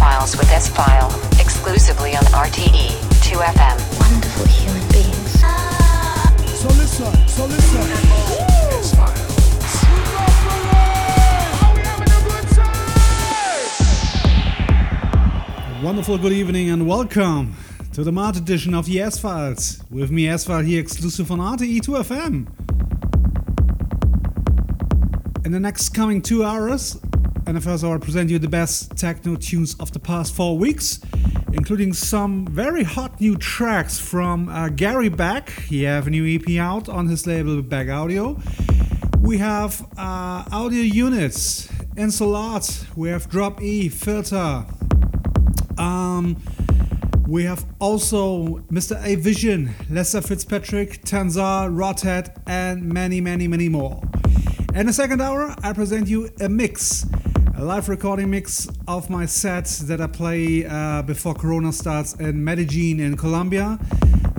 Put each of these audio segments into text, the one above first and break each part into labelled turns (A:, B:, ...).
A: S-Files with S-File, exclusively on RTE 2FM.
B: Wonderful human beings.
C: So listen, so listen. Wonderful good evening and welcome to the March edition of the S-Files. With me, S-File here exclusive on RTE 2FM. In the next coming two hours, and the first hour, present you the best techno tunes of the past four weeks, including some very hot new tracks from uh, Gary Beck. He have a new EP out on his label BEK Audio. We have uh, audio units, Insolate, we have Drop E, Pfirter. Um, we have also Mr. Avision, Lester Fitzpatrick, Tensal, Rodhad, and many, many, many more. In the second hour, I present you a mix, a live recording mix of my set that I play uh, before Corona starts in Medellin in Colombia.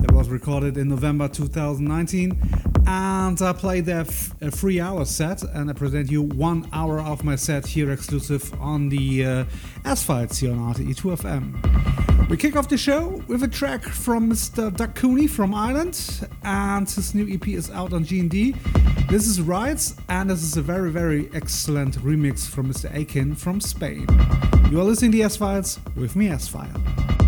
C: That was recorded in November 2019. And I play there f- a three hour set, and I present you one hour of my set here exclusive on the uh, S-Files here on RTE2FM. We kick off the show with a track from Mr. Doug Cooney from Ireland, and his new EP is out on G&D. This is Rites, and this is a very, very excellent remix from Mr. Aiken from Spain. You are listening to the S-Files with me. S-File.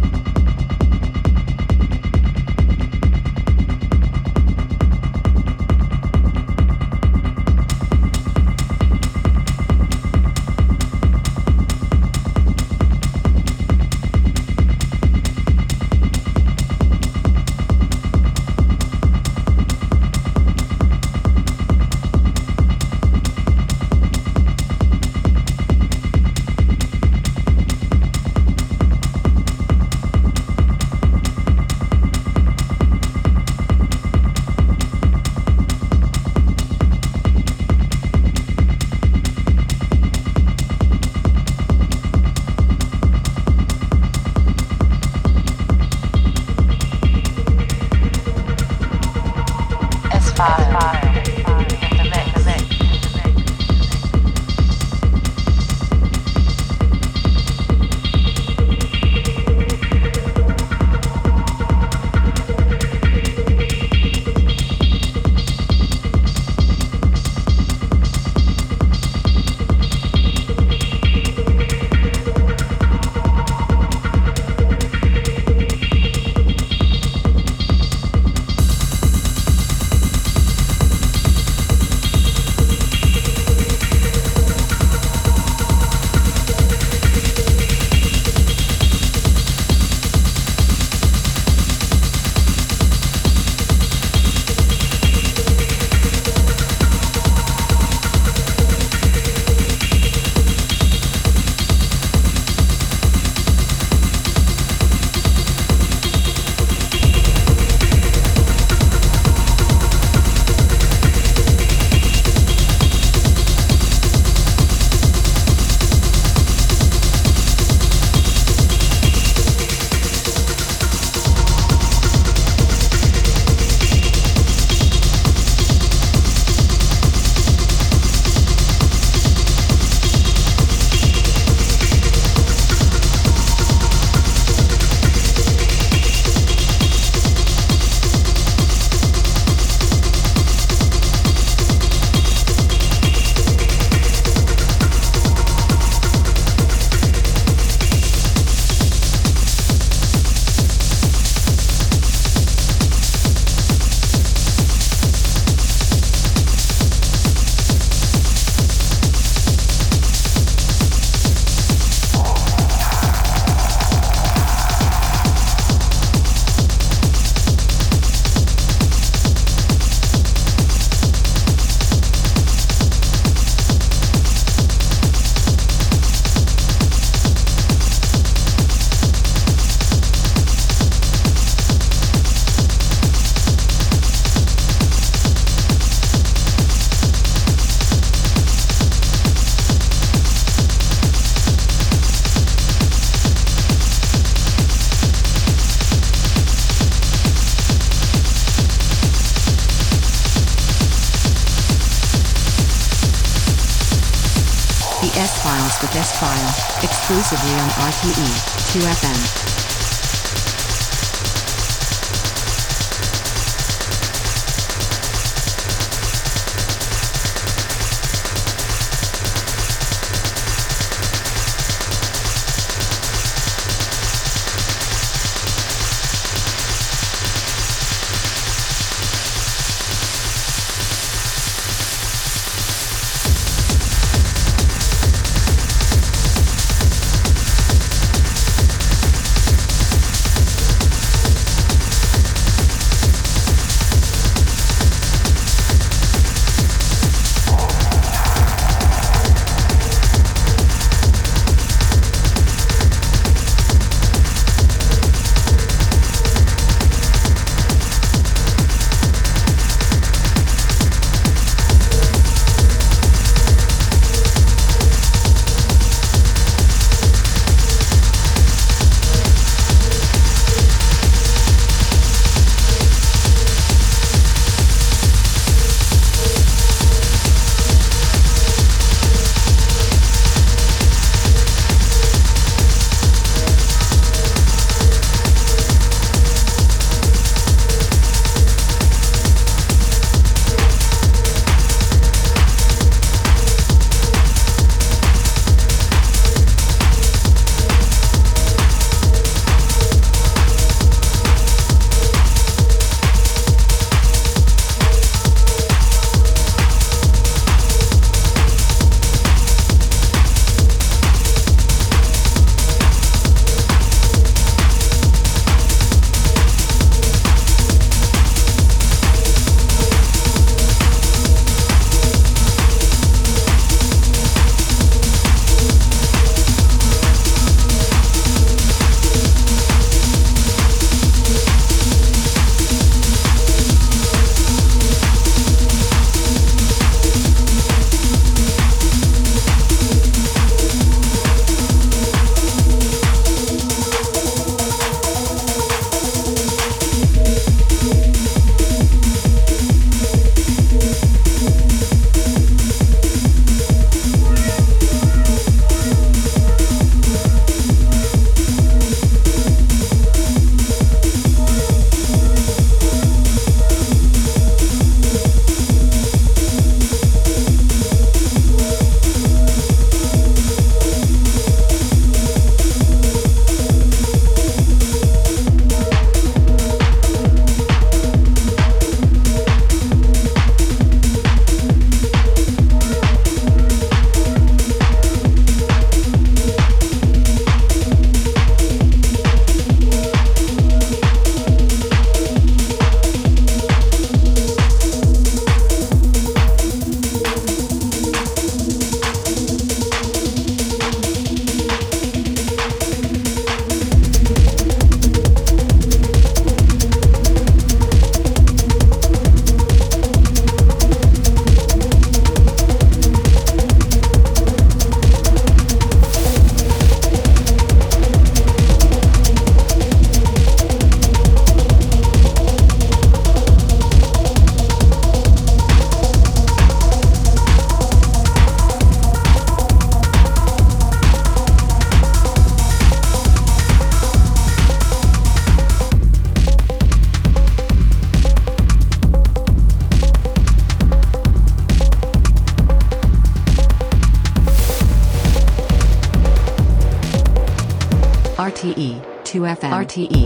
D: 2FM RTE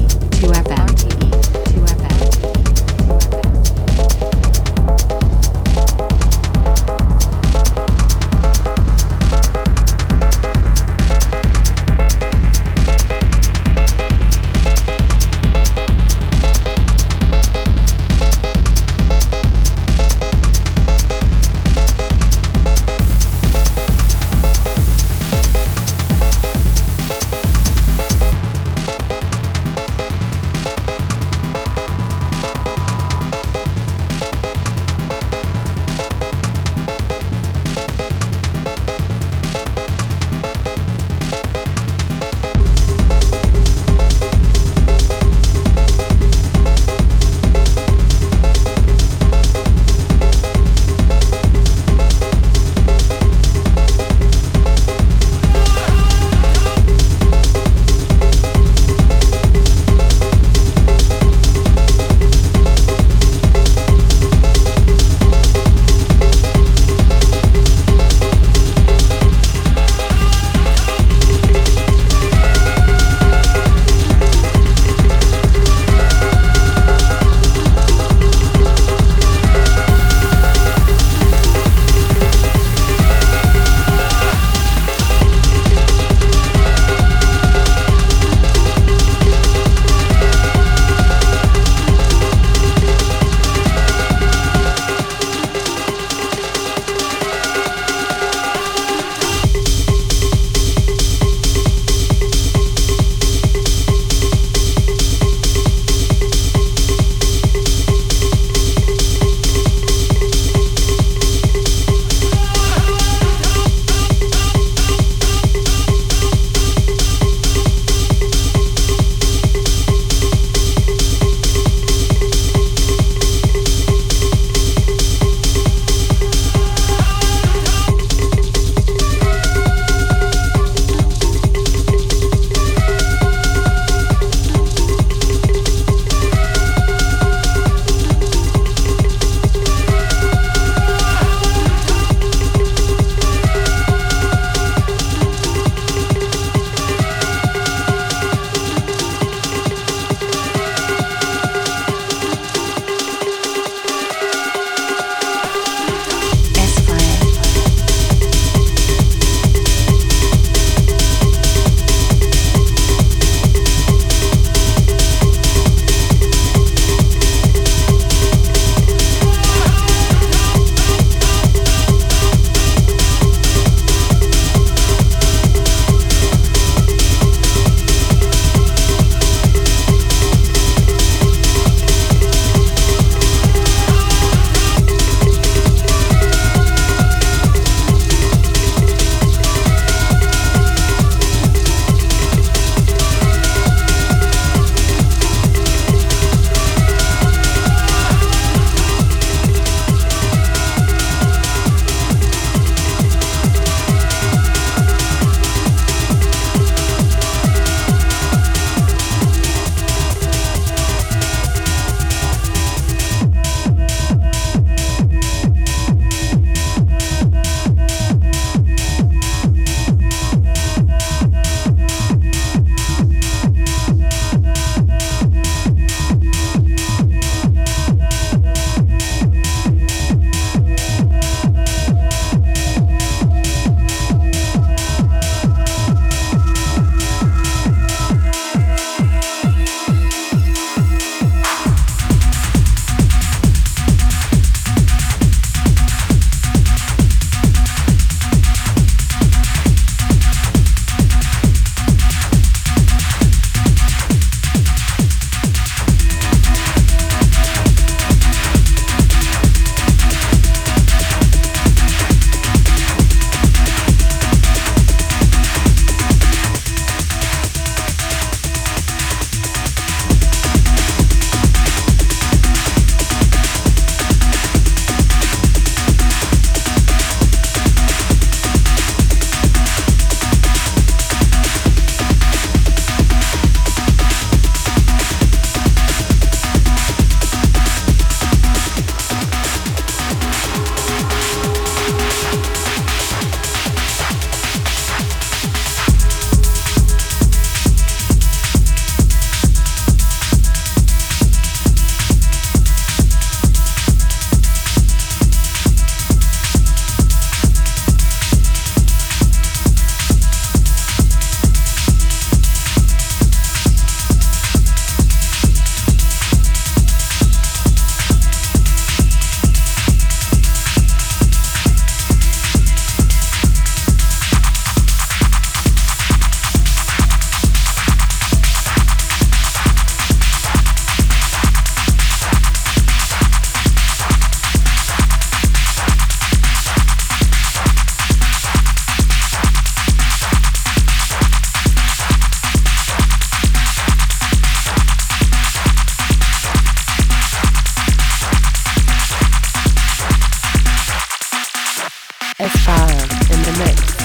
E: Aspire in the mix.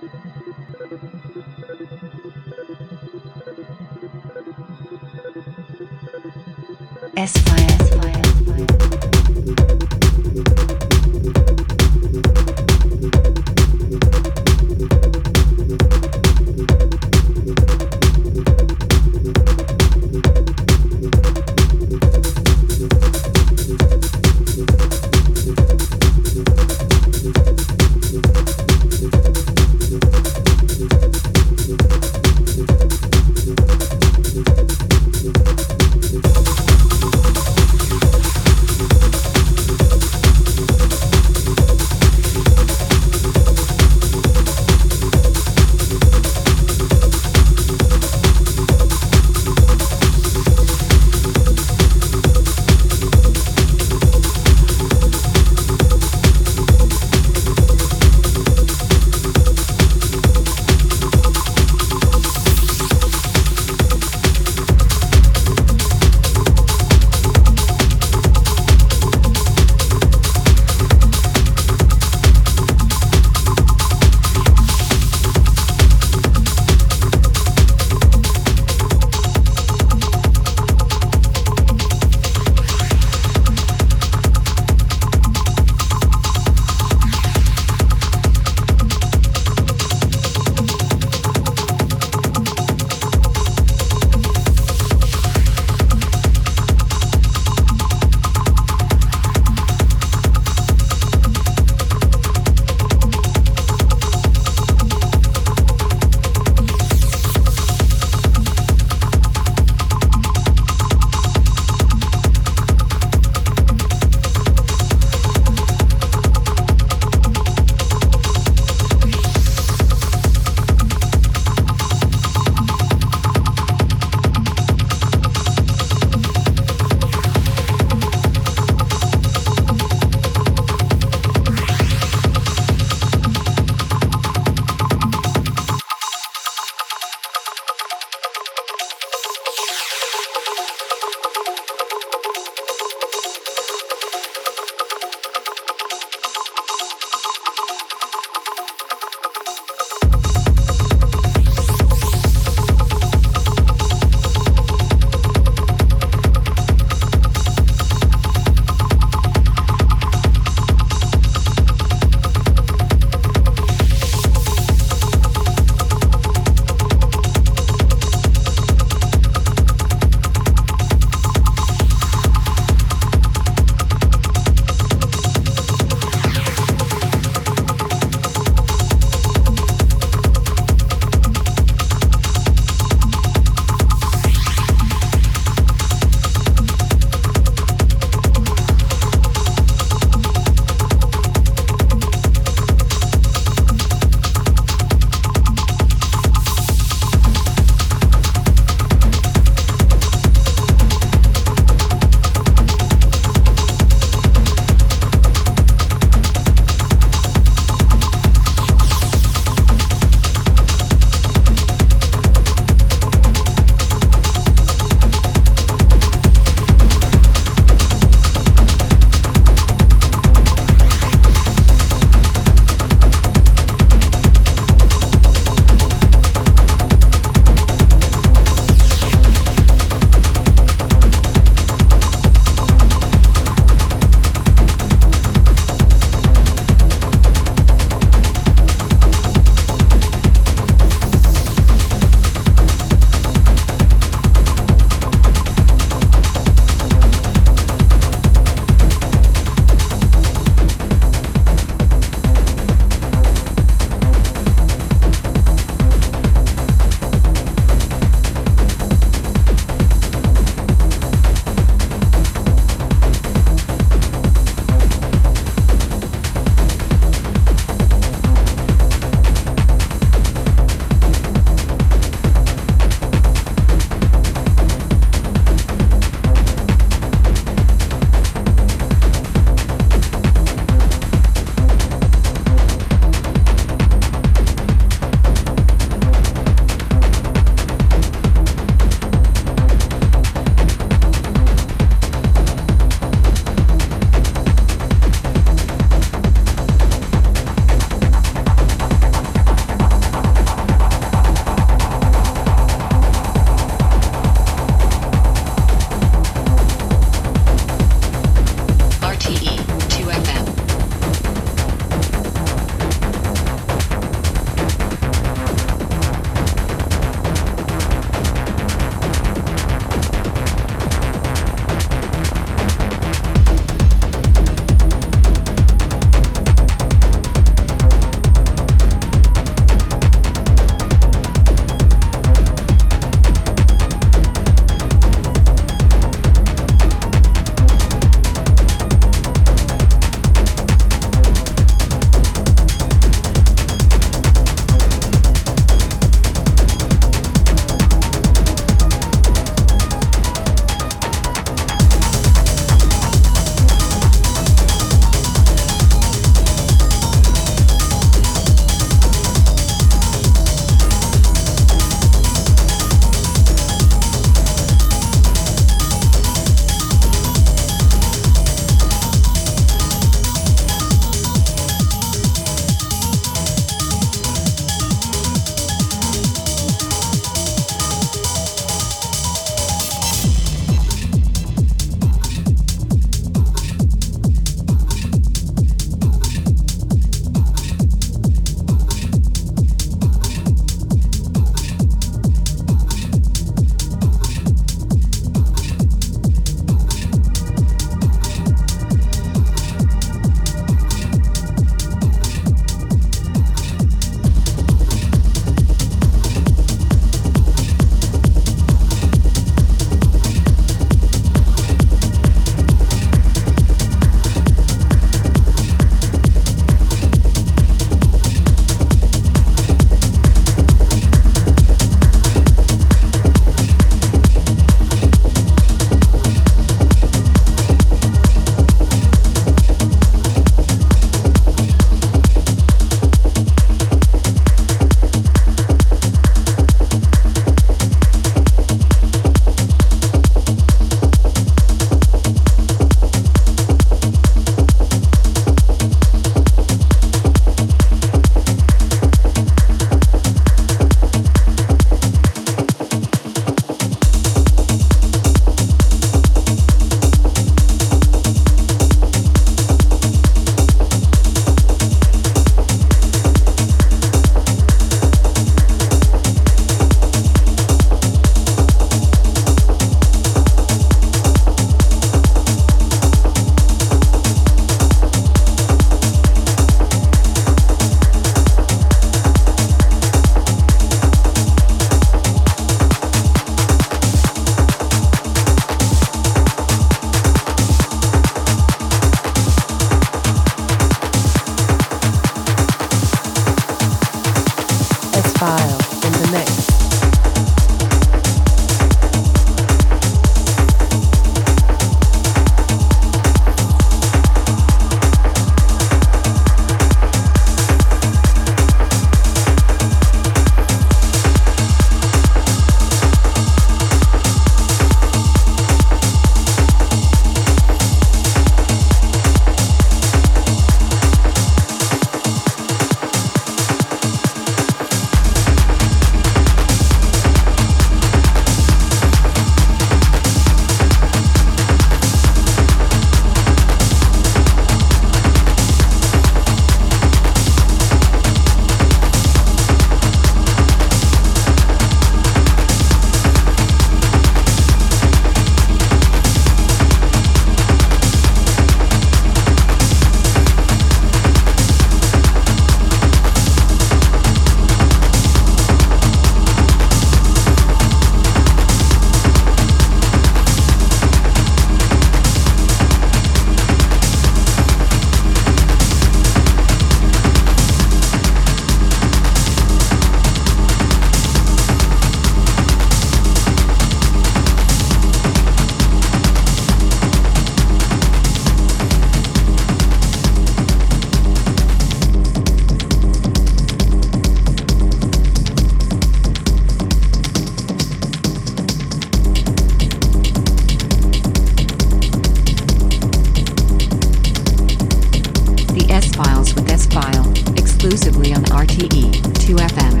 F: RTE 2FM.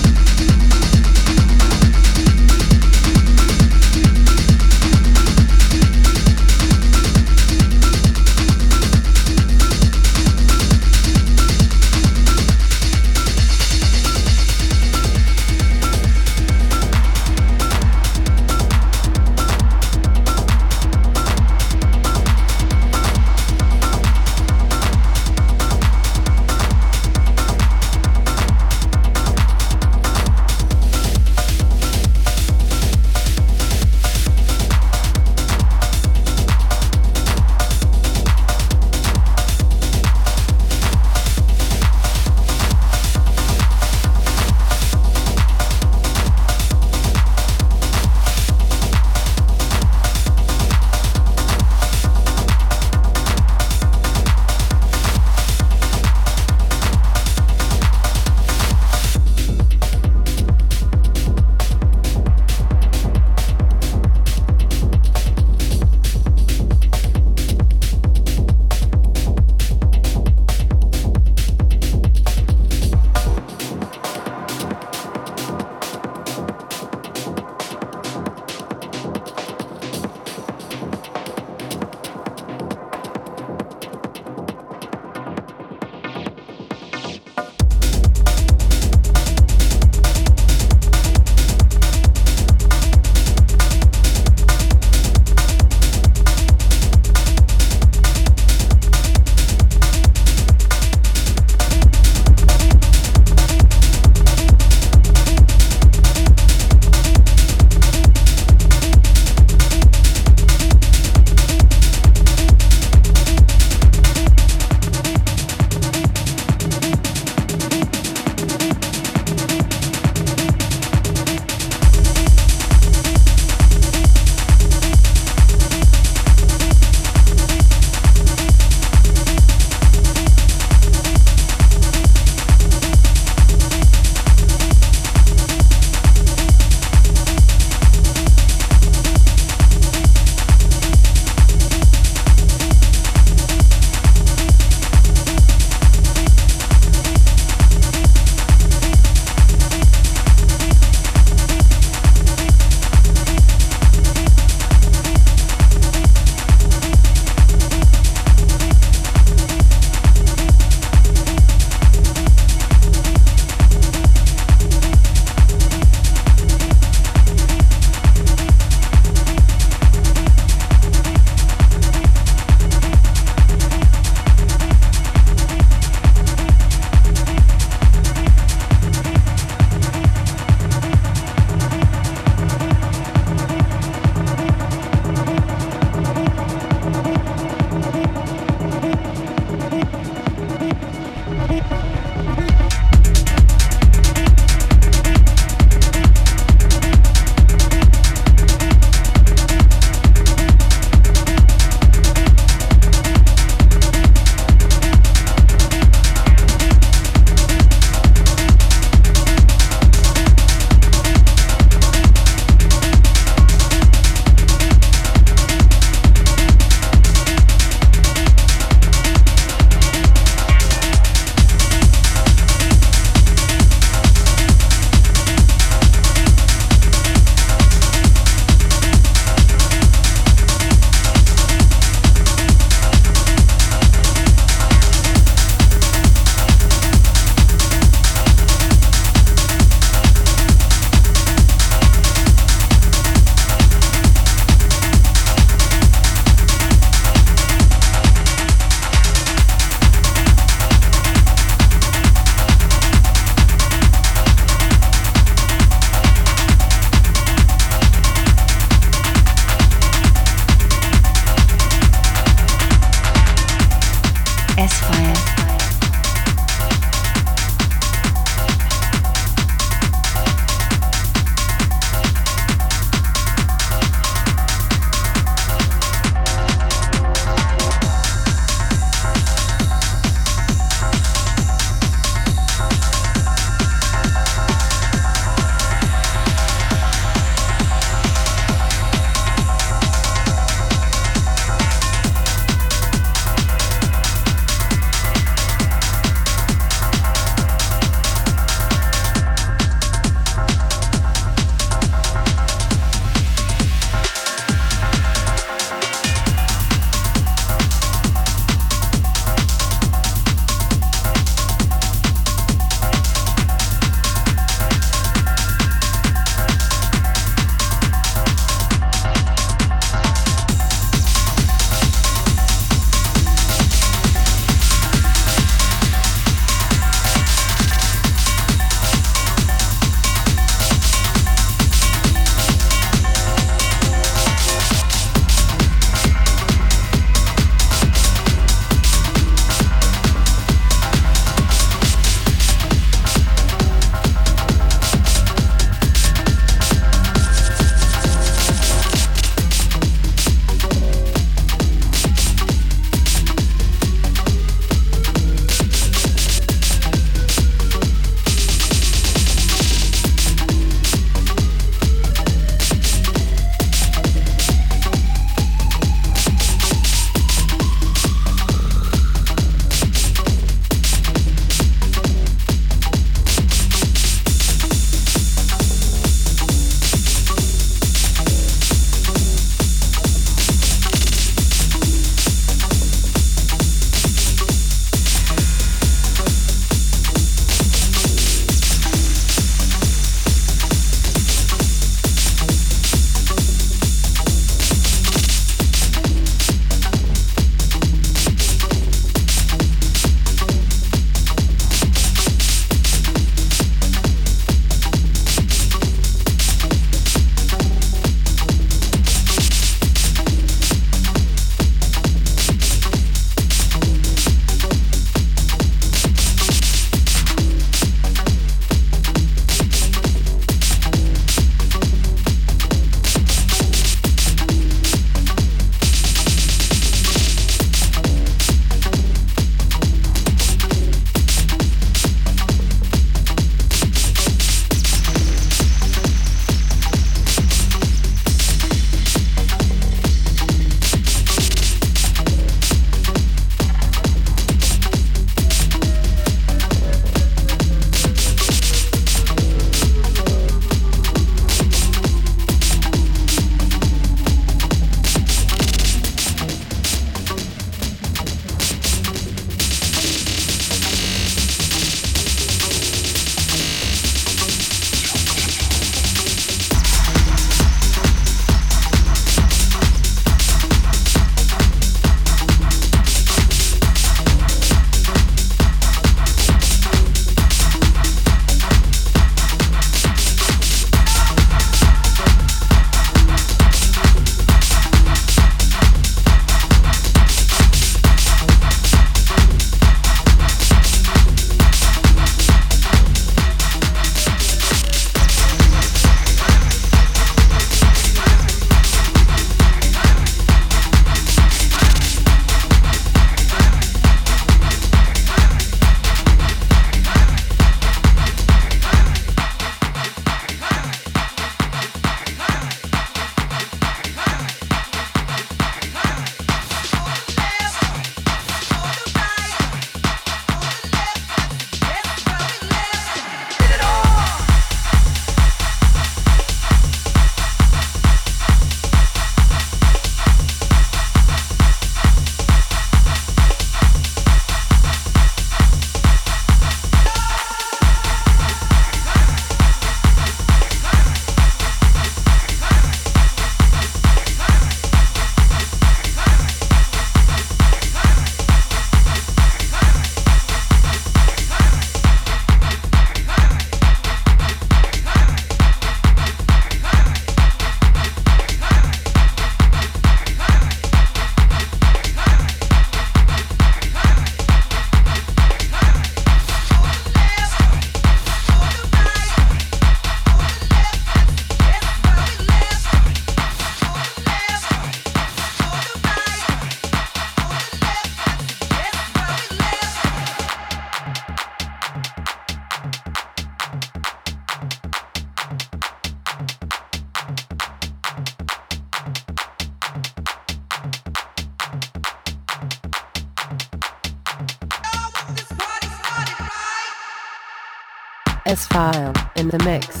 E: The mix.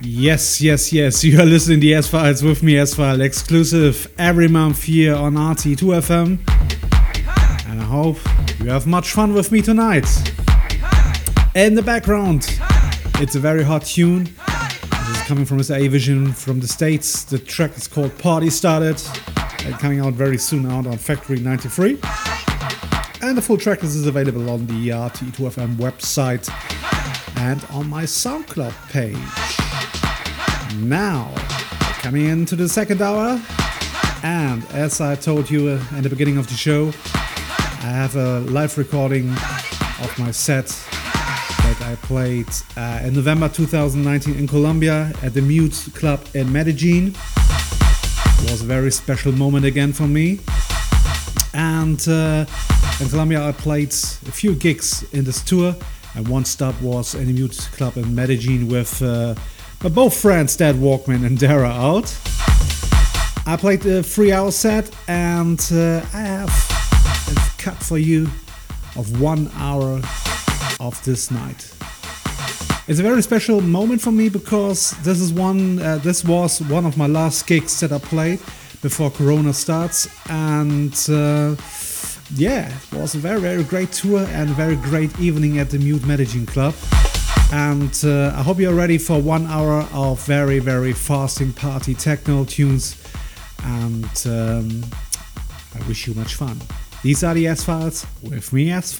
C: Yes, yes, yes. You are listening to S-Files with me, S-File exclusive every month here on RTE 2FM. And I hope you have much fun with me tonight. In the background, it's a very hot tune. This is coming from his Avision from the States. The track is called Party Started and coming out very soon out on Factory 93. And the full track is available on the RTE 2FM website and on my SoundCloud page. Now, coming into the second hour, and as I told you uh, at the beginning of the show, I have a live recording of my set I played uh, in November 2019 in Colombia at the Mute Club in Medellin. It was a very special moment again for me. And uh, in Colombia, I played a few gigs in this tour, and one stop was in the Mute Club in Medellin with. Uh, both friends, Dad Walkman and Dara, out. I played a three hour set and uh, I have a cut for you of one hour of this night. It's a very special moment for me because this is one. Uh, this was one of my last gigs that I played before Corona starts, and uh, yeah, it was a very very great tour and a very great evening at the Mute Medellin Club. And uh, I hope you're ready for one hour of very, very fasting party techno tunes. And um, I wish you much fun. These are the S Files with me, S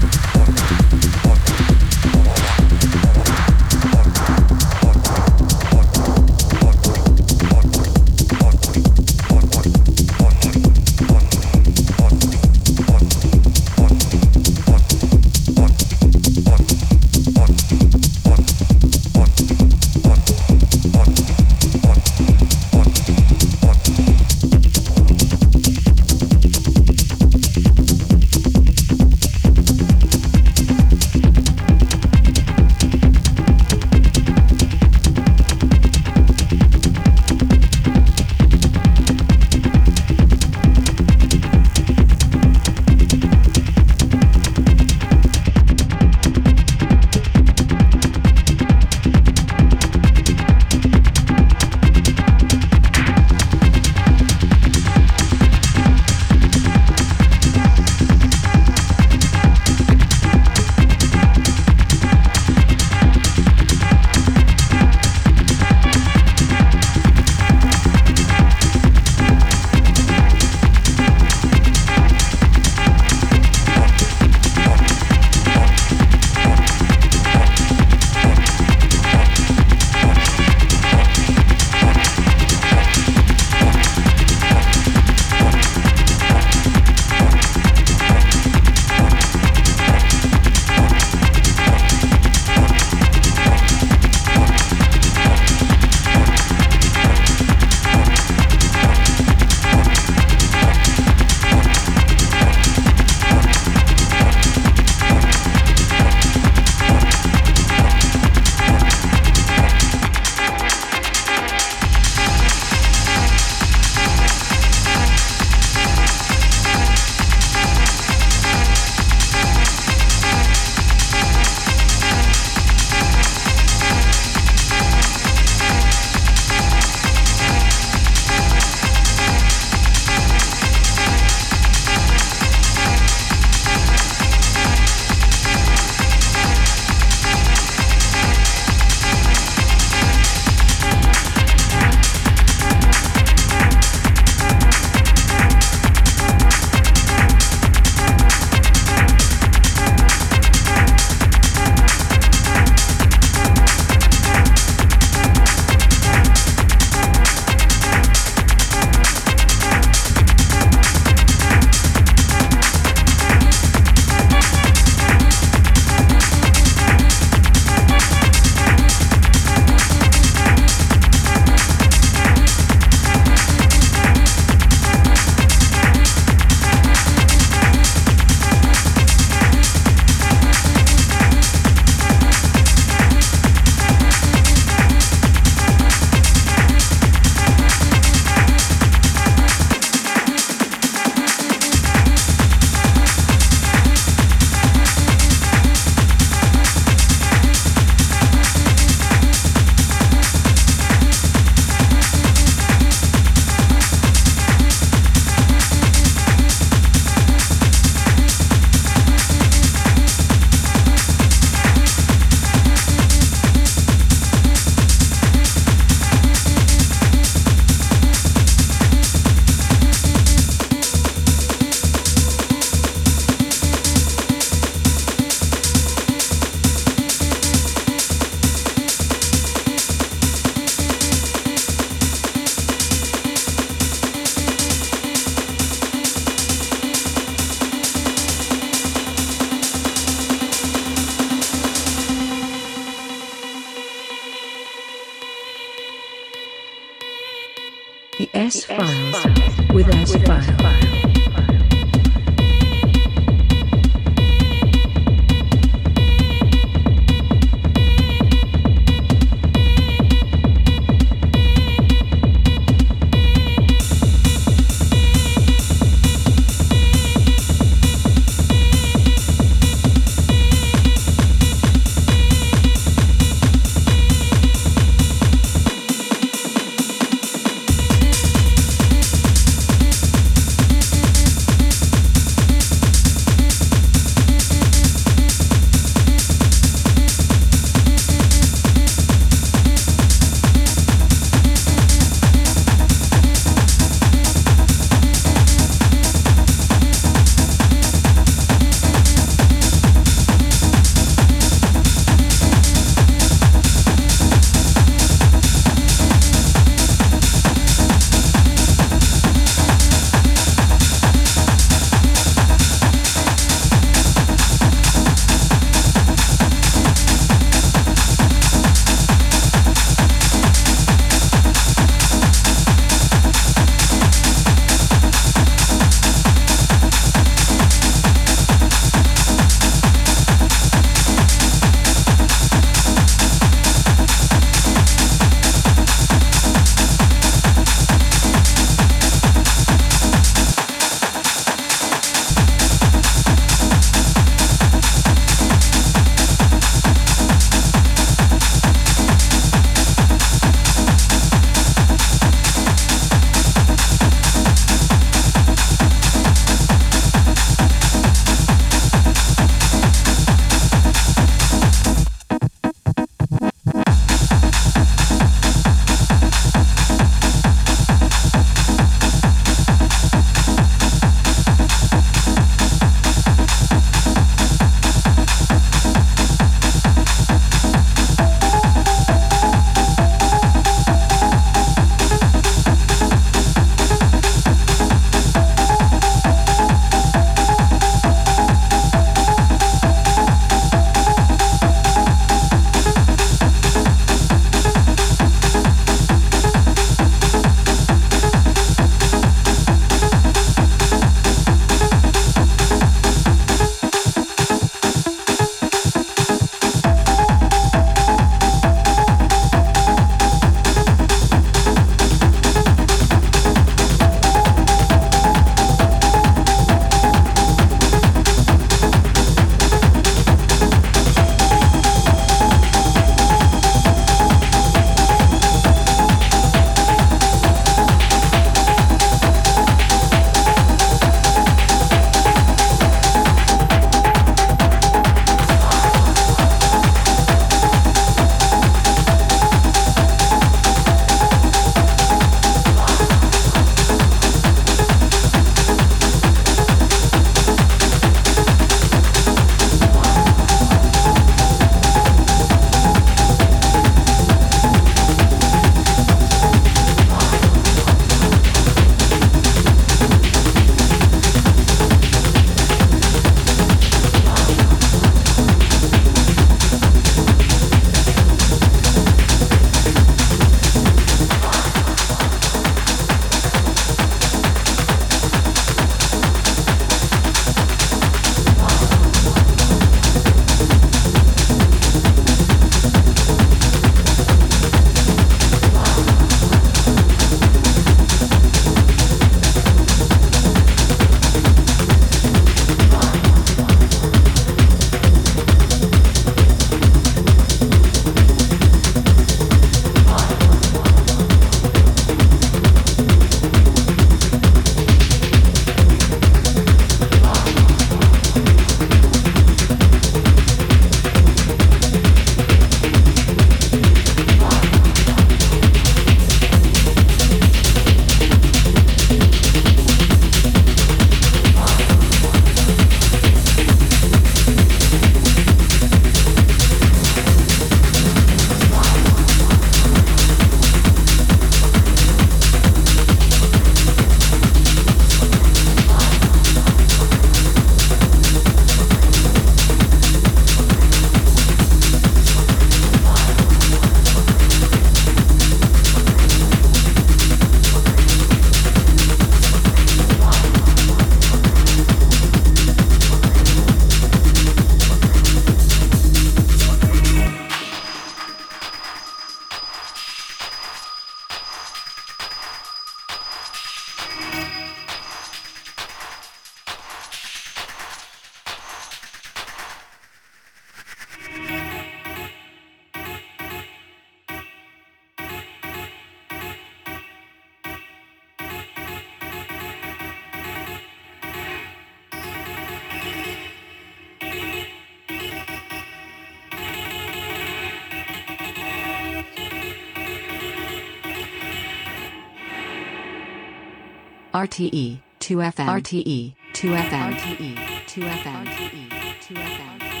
G: RTE 2FM RTE 2FM RTE 2FM RTE 2FM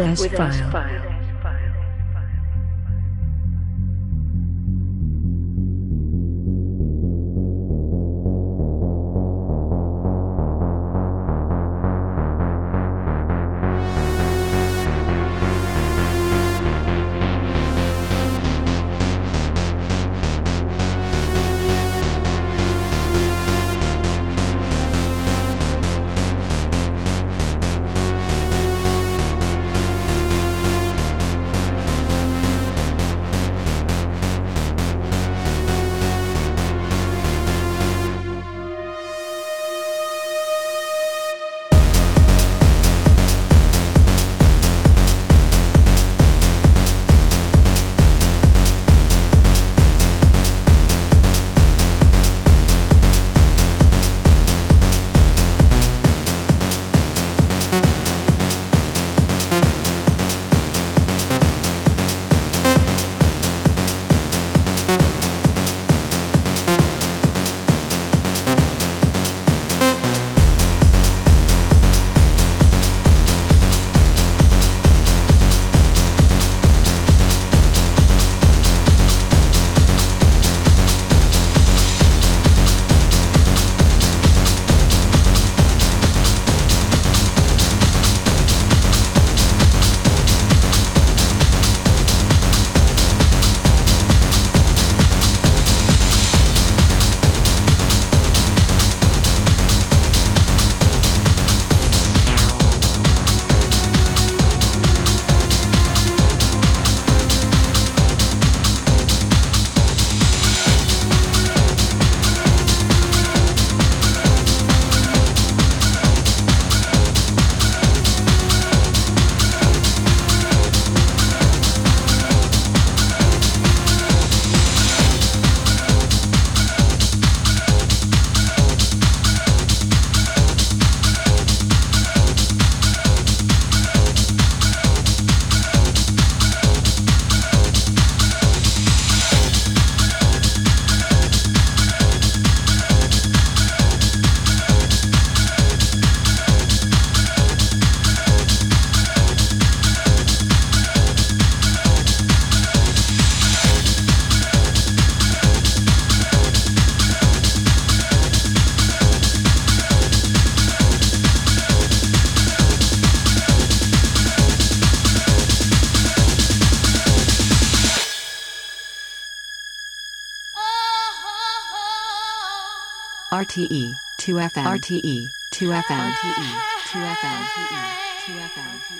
B: with S File.
D: RTE 2FM RTE 2FM RTE 2FM RTE 2FM RTE 2FM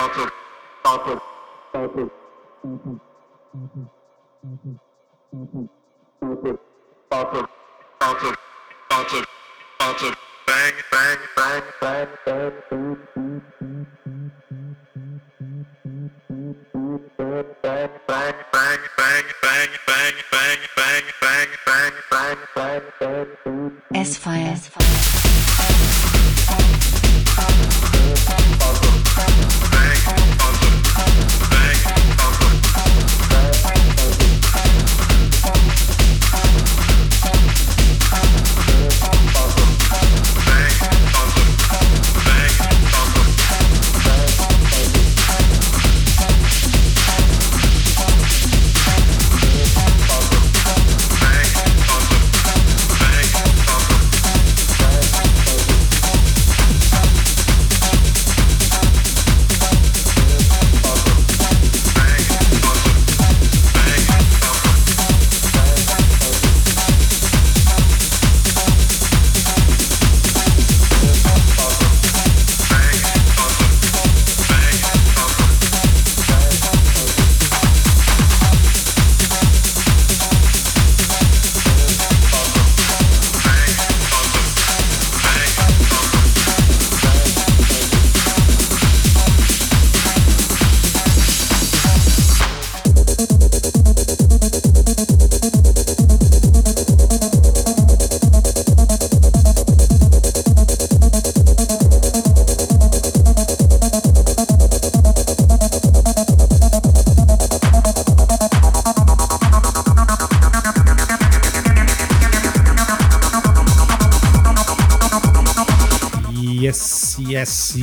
H: Alto,
C: alto. S-Files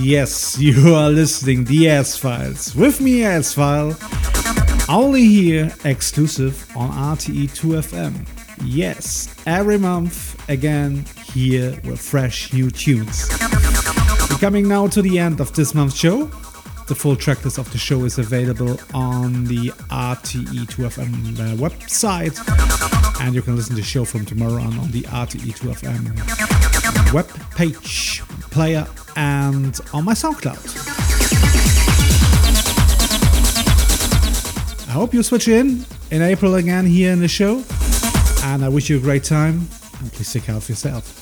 C: Yes, you are listening the S Files with me, S File. Only here, exclusive on RTE2FM. Yes, every month again here with fresh new tunes. We're coming now to the end of this month's show. The full tracklist of the show is available on the RTE2FM uh, website, and you can listen to the show from tomorrow on on the RTE2FM web page, player, and on my SoundCloud. I hope you switch in in April again here in the show, and I wish you a great time. And please take care of yourself.